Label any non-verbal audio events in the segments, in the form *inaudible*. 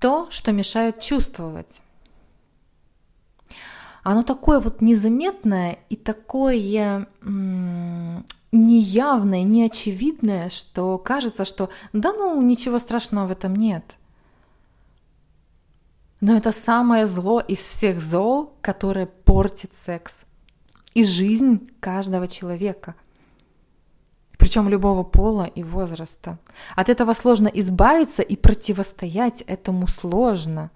То, что мешает чувствовать. Оно такое вот незаметное и такое неявное, неочевидное, что кажется, что да ну ничего страшного в этом нет. Но это самое зло из всех зол, которое портит секс и жизнь каждого человека. Причем любого пола и возраста. От этого сложно избавиться и противостоять этому сложно.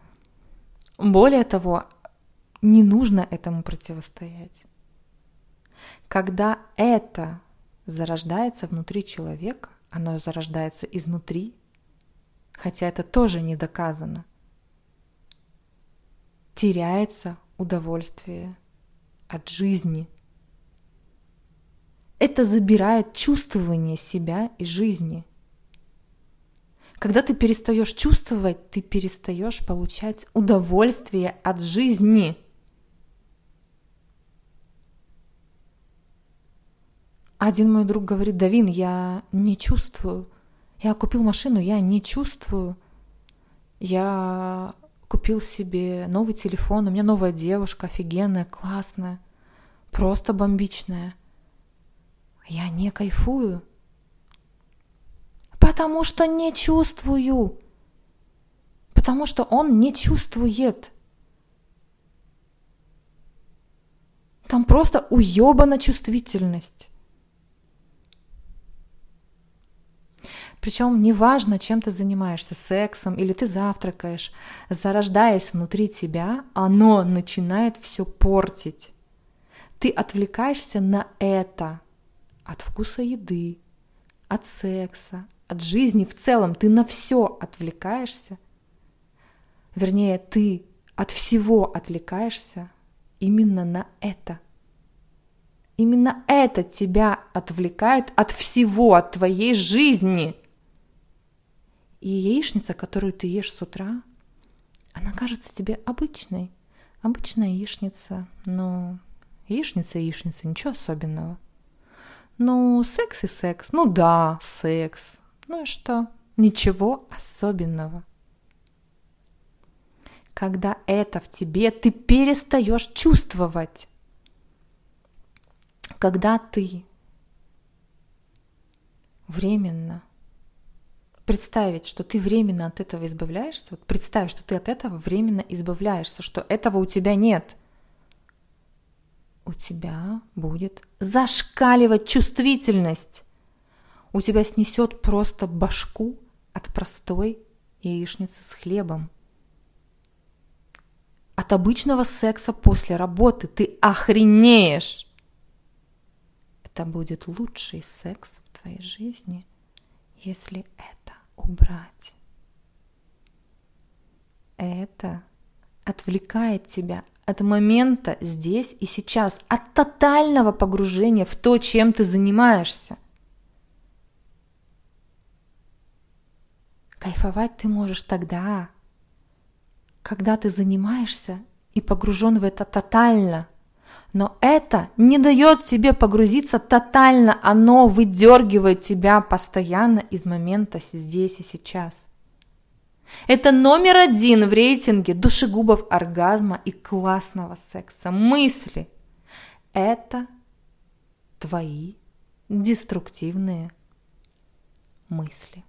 Более того, не нужно этому противостоять. Когда это зарождается внутри человека, оно зарождается изнутри, хотя это тоже не доказано, теряется удовольствие от жизни. Это забирает чувствование себя и жизни. Когда ты перестаешь чувствовать, ты перестаешь получать удовольствие от жизни. Один мой друг говорит, Давин, я не чувствую. Я купил машину, я не чувствую. Я купил себе новый телефон, у меня новая девушка, офигенная, классная, просто бомбичная. Я не кайфую, потому что не чувствую, потому что он не чувствует. Там просто уебана чувствительность. Причем неважно, чем ты занимаешься, сексом или ты завтракаешь, зарождаясь внутри тебя, оно начинает все портить. Ты отвлекаешься на это от вкуса еды, от секса, от жизни в целом. Ты на все отвлекаешься. Вернее, ты от всего отвлекаешься именно на это. Именно это тебя отвлекает от всего, от твоей жизни – и яичница, которую ты ешь с утра, она кажется тебе обычной. Обычная яичница, но яичница яичница, ничего особенного. Ну, секс и секс. Ну да, секс. Ну и что? Ничего особенного. Когда это в тебе, ты перестаешь чувствовать. Когда ты временно представить, что ты временно от этого избавляешься, вот представь, что ты от этого временно избавляешься, что этого у тебя нет, у тебя будет зашкаливать чувствительность. У тебя снесет просто башку от простой яичницы с хлебом. От обычного секса после работы ты охренеешь. Это будет лучший секс в твоей жизни, если это убрать. Это отвлекает тебя от момента здесь и сейчас, от тотального погружения в то, чем ты занимаешься. Кайфовать ты можешь тогда, когда ты занимаешься и погружен в это тотально – но это не дает тебе погрузиться тотально, оно выдергивает тебя постоянно из момента здесь и сейчас. Это номер один в рейтинге душегубов оргазма и классного секса. Мысли. Это твои деструктивные мысли.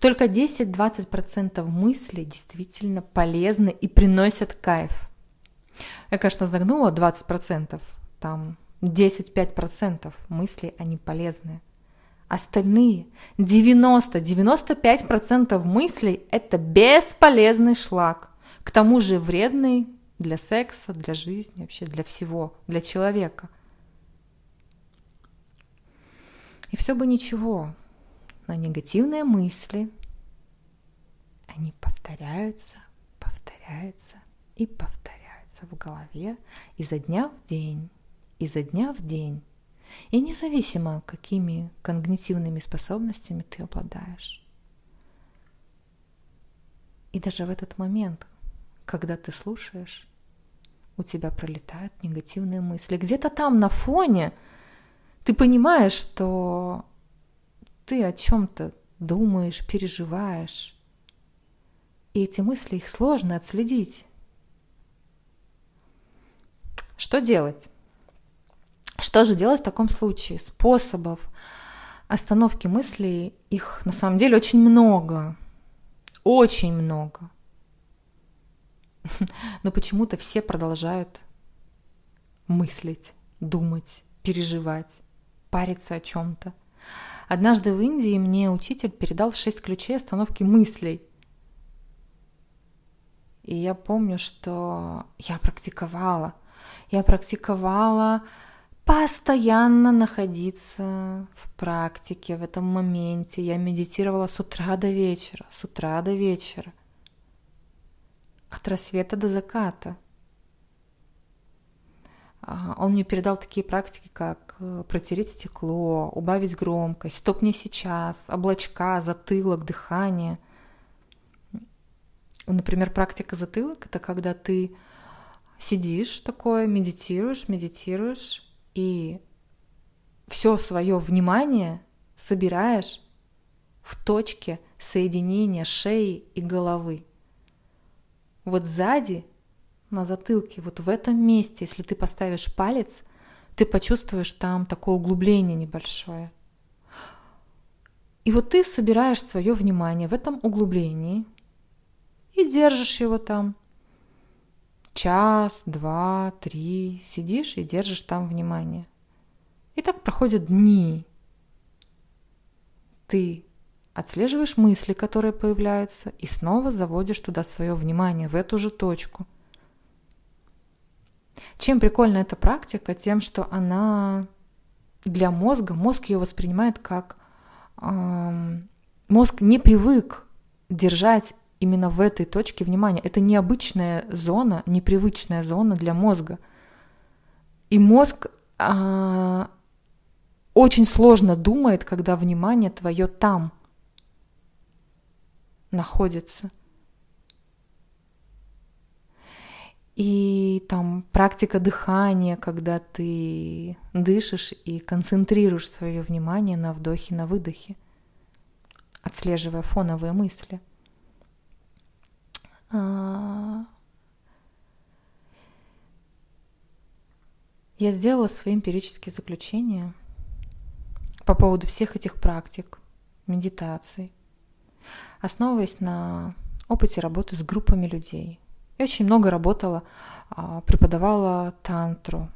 Только 10-20% мыслей действительно полезны и приносят кайф – я, конечно, загнула 20%, там 10-5% мыслей, они полезные. Остальные 90-95% мыслей – это бесполезный шлак. К тому же вредный для секса, для жизни, вообще для всего, для человека. И все бы ничего, но негативные мысли, они повторяются, повторяются и повторяются в голове изо дня в день, изо дня в день. И независимо, какими когнитивными способностями ты обладаешь. И даже в этот момент, когда ты слушаешь, у тебя пролетают негативные мысли. Где-то там на фоне ты понимаешь, что ты о чем-то думаешь, переживаешь, И эти мысли, их сложно отследить. Что делать? Что же делать в таком случае? Способов остановки мыслей, их на самом деле очень много. Очень много. *laughs* Но почему-то все продолжают мыслить, думать, переживать, париться о чем-то. Однажды в Индии мне учитель передал шесть ключей остановки мыслей. И я помню, что я практиковала. Я практиковала постоянно находиться в практике, в этом моменте. Я медитировала с утра до вечера, с утра до вечера, от рассвета до заката. Он мне передал такие практики, как э, протереть стекло, убавить громкость, стоп не сейчас, облачка, затылок, дыхание. Например, практика затылок – это когда ты сидишь такое, медитируешь, медитируешь, и все свое внимание собираешь в точке соединения шеи и головы. Вот сзади, на затылке, вот в этом месте, если ты поставишь палец, ты почувствуешь там такое углубление небольшое. И вот ты собираешь свое внимание в этом углублении и держишь его там час, два, три, сидишь и держишь там внимание. И так проходят дни. Ты отслеживаешь мысли, которые появляются, и снова заводишь туда свое внимание, в эту же точку. Чем прикольна эта практика? Тем, что она для мозга, мозг ее воспринимает как... Эм, мозг не привык держать именно в этой точке внимания. Это необычная зона, непривычная зона для мозга. И мозг а, очень сложно думает, когда внимание твое там находится. И там практика дыхания, когда ты дышишь и концентрируешь свое внимание на вдохе, на выдохе, отслеживая фоновые мысли – я сделала свои эмпирические заключения по поводу всех этих практик, медитаций, основываясь на опыте работы с группами людей. Я очень много работала, а, преподавала тантру.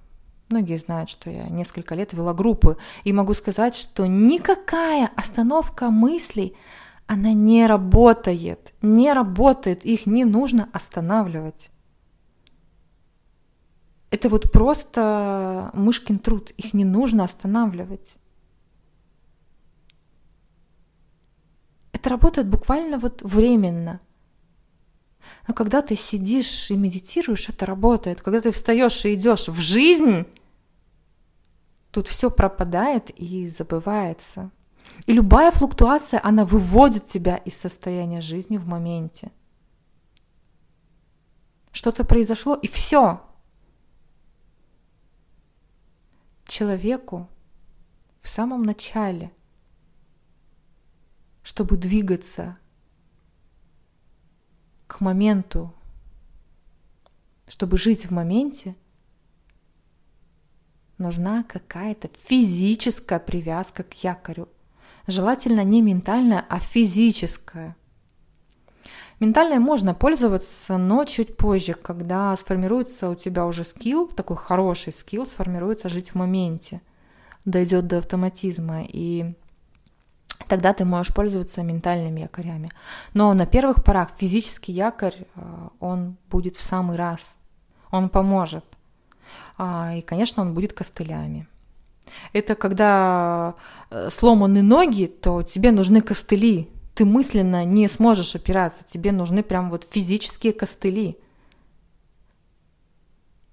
Многие знают, что я несколько лет вела группы, и могу сказать, что никакая остановка мыслей она не работает, не работает, их не нужно останавливать. Это вот просто мышкин труд, их не нужно останавливать. Это работает буквально вот временно. Но когда ты сидишь и медитируешь, это работает. Когда ты встаешь и идешь в жизнь, тут все пропадает и забывается. И любая флуктуация, она выводит тебя из состояния жизни в моменте. Что-то произошло, и все. Человеку в самом начале, чтобы двигаться к моменту, чтобы жить в моменте, нужна какая-то физическая привязка к якорю, желательно не ментальная, а физическая. Ментальной можно пользоваться, но чуть позже, когда сформируется у тебя уже скилл, такой хороший скилл, сформируется жить в моменте, дойдет до автоматизма, и тогда ты можешь пользоваться ментальными якорями. Но на первых порах физический якорь, э, он будет в самый раз, он поможет. А, и, конечно, он будет костылями. Это когда э, сломаны ноги, то тебе нужны костыли. Ты мысленно не сможешь опираться, тебе нужны прям вот физические костыли.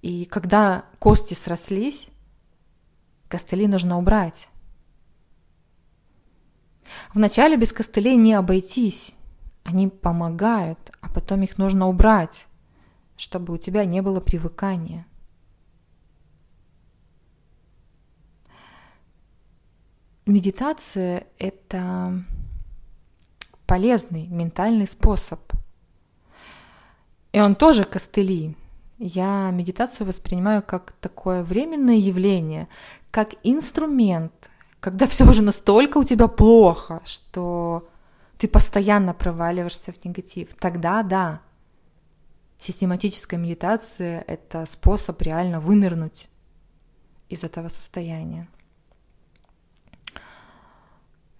И когда кости срослись, костыли нужно убрать. Вначале без костылей не обойтись. Они помогают, а потом их нужно убрать, чтобы у тебя не было привыкания. Медитация – это полезный ментальный способ, И он тоже костыли. Я медитацию воспринимаю как такое временное явление, как инструмент, когда все уже настолько у тебя плохо, что ты постоянно проваливаешься в негатив. Тогда да, систематическая медитация – это способ реально вынырнуть из этого состояния.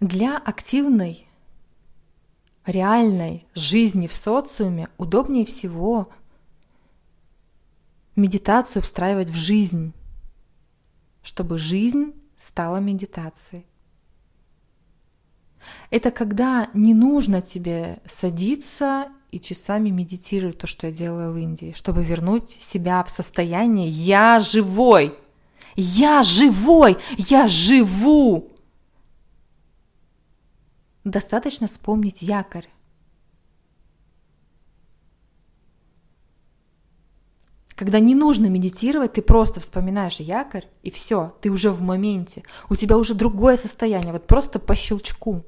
Для активной, реальной жизни в социуме удобнее всего медитацию встраивать в жизнь, чтобы жизнь стала медитацией. Это когда не нужно тебе садиться и часами медитировать то, что я делаю в Индии, чтобы вернуть себя в состояние «я живой», «я живой», «я живу». Достаточно вспомнить якорь. Когда не нужно медитировать, ты просто вспоминаешь якорь, и все, ты уже в моменте. У тебя уже другое состояние, вот просто по щелчку.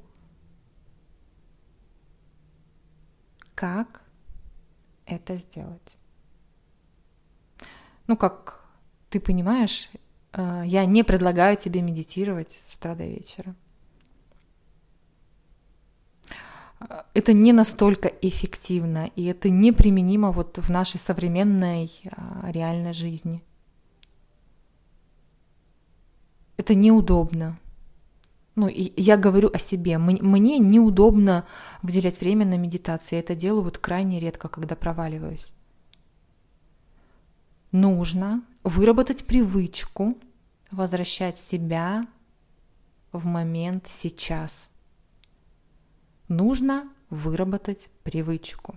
Как это сделать? Ну, как ты понимаешь, э, я не предлагаю тебе медитировать с утра до вечера. Это не настолько эффективно, и это неприменимо вот в нашей современной а, реальной жизни. Это неудобно. Ну, и я говорю о себе. Мне неудобно выделять время на медитации. Я это делаю вот крайне редко, когда проваливаюсь. Нужно выработать привычку возвращать себя в момент сейчас – нужно выработать привычку.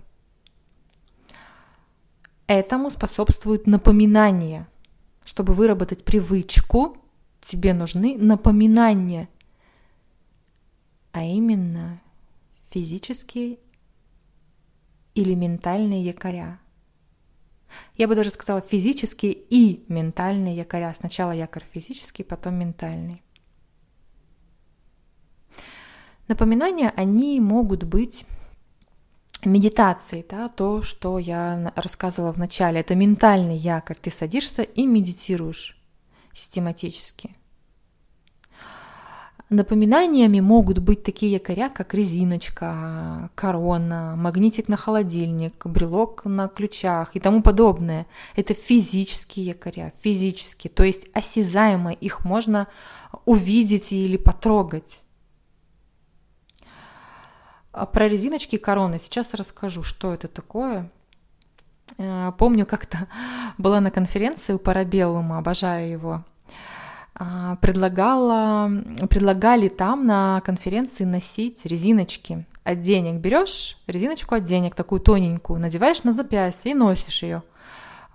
Этому способствует напоминание. Чтобы выработать привычку, тебе нужны напоминания, а именно физические или ментальные якоря. Я бы даже сказала физические и ментальные якоря. Сначала якорь физический, потом ментальный. Напоминания, они могут быть медитацией, да, то, что я рассказывала в начале, это ментальный якорь. Ты садишься и медитируешь систематически. Напоминаниями могут быть такие якоря, как резиночка, корона, магнитик на холодильник, брелок на ключах и тому подобное. Это физические якоря, физические, то есть осязаемо их можно увидеть или потрогать. А про резиночки короны сейчас расскажу, что это такое. Э, помню, как-то *laughs* была на конференции у Парабеллума, обожаю его. А, предлагала, предлагали там на конференции носить резиночки от денег. Берешь резиночку от денег, такую тоненькую, надеваешь на запястье и носишь ее.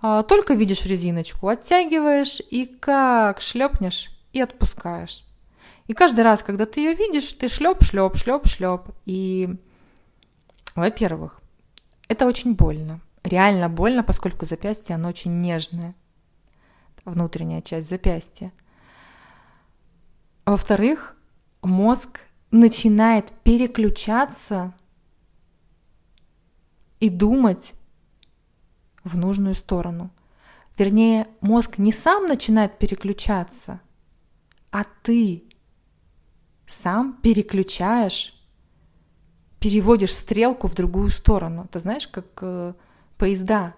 А, только видишь резиночку, оттягиваешь и как шлепнешь и отпускаешь. И каждый раз, когда ты ее видишь, ты шлеп, шлеп, шлеп, шлеп. И, во-первых, это очень больно. Реально больно, поскольку запястье, оно очень нежное. Внутренняя часть запястья. Во-вторых, мозг начинает переключаться и думать в нужную сторону. Вернее, мозг не сам начинает переключаться, а ты сам переключаешь, переводишь стрелку в другую сторону. Ты знаешь, как э, поезда.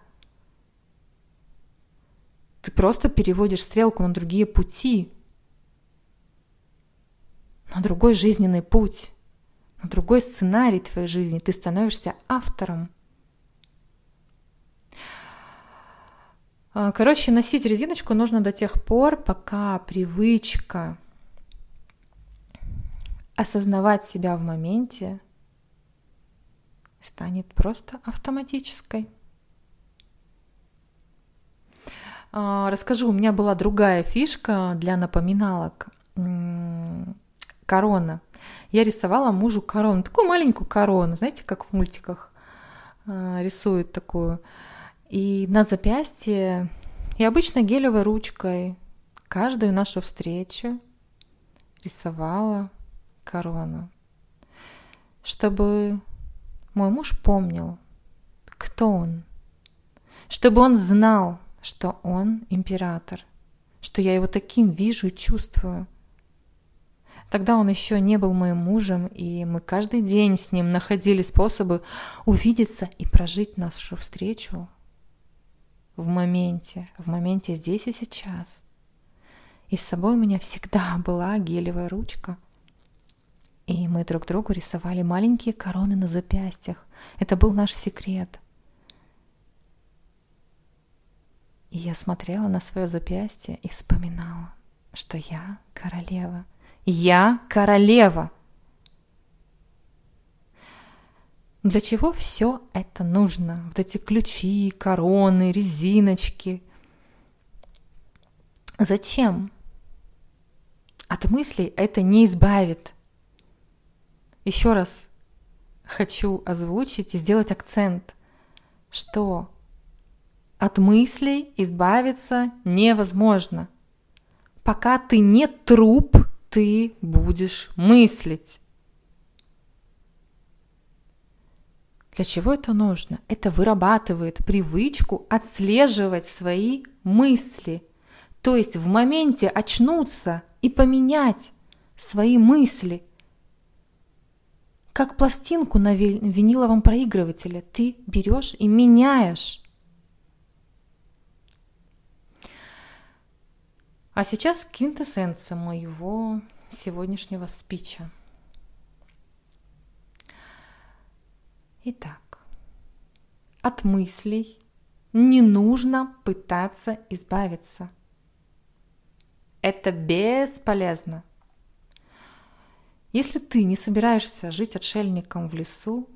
Ты просто переводишь стрелку на другие пути, на другой жизненный путь, на другой сценарий твоей жизни. Ты становишься автором. А, короче, носить резиночку нужно до тех пор, пока привычка осознавать себя в моменте станет просто автоматической. А, расскажу, у меня была другая фишка для напоминалок. Корона. Я рисовала мужу корону, такую маленькую корону, знаете, как в мультиках а, рисуют такую. И на запястье я обычно гелевой ручкой каждую нашу встречу рисовала корону, чтобы мой муж помнил, кто он, чтобы он знал, что он император, что я его таким вижу и чувствую. Тогда он еще не был моим мужем, и мы каждый день с ним находили способы увидеться и прожить нашу встречу в моменте, в моменте здесь и сейчас. И с собой у меня всегда была гелевая ручка. И мы друг другу рисовали маленькие короны на запястьях. Это был наш секрет. И я смотрела на свое запястье и вспоминала, что я королева. Я королева. Для чего все это нужно? Вот эти ключи, короны, резиночки. Зачем? От мыслей это не избавит. Еще раз хочу озвучить и сделать акцент, что от мыслей избавиться невозможно. Пока ты не труп, ты будешь мыслить. Для чего это нужно? Это вырабатывает привычку отслеживать свои мысли. То есть в моменте очнуться и поменять свои мысли. Как пластинку на виниловом проигрывателе ты берешь и меняешь. А сейчас квинтэссенция моего сегодняшнего спича. Итак, от мыслей не нужно пытаться избавиться. Это бесполезно. Если ты не собираешься жить отшельником в лесу,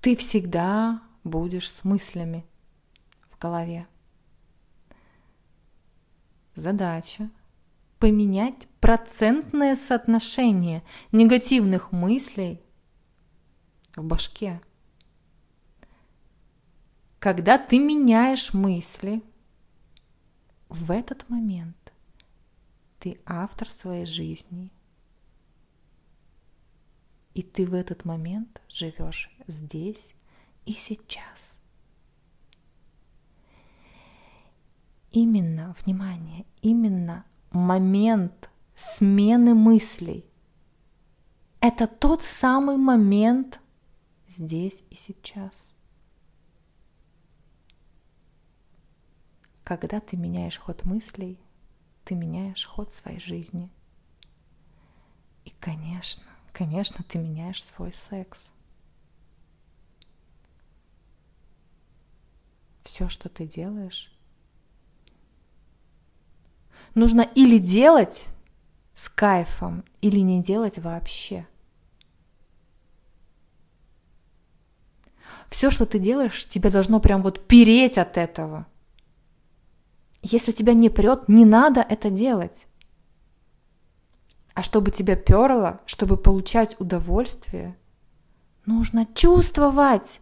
ты всегда будешь с мыслями в голове. Задача – поменять процентное соотношение негативных мыслей в башке. Когда ты меняешь мысли, в этот момент ты автор своей жизни. И ты в этот момент живешь здесь и сейчас. именно, внимание, именно момент смены мыслей. Это тот самый момент здесь и сейчас. Когда ты меняешь ход мыслей, ты меняешь ход своей жизни. И, конечно, конечно, ты меняешь свой секс. Все, что ты делаешь, нужно или делать с кайфом, или не делать вообще. Все, что ты делаешь, тебя должно прям вот переть от этого. Если тебя не прет, не надо это делать. А чтобы тебя перло, чтобы получать удовольствие, нужно чувствовать.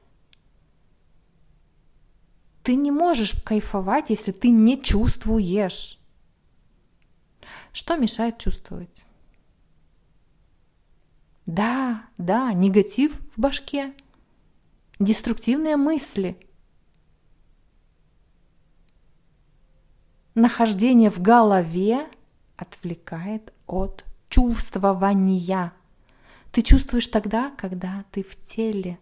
Ты не можешь кайфовать, если ты не чувствуешь. Что мешает чувствовать? Да, да, негатив в башке, деструктивные мысли, нахождение в голове отвлекает от чувствования. Ты чувствуешь тогда, когда ты в теле.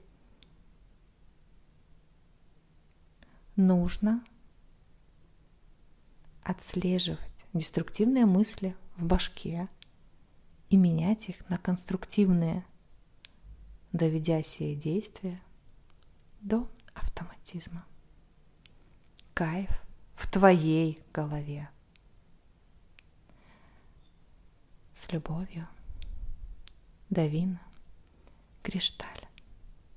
Нужно отслеживать деструктивные мысли в башке и менять их на конструктивные, доведя сие действия до автоматизма. Кайф в твоей голове. С любовью, Давина, Кришталь.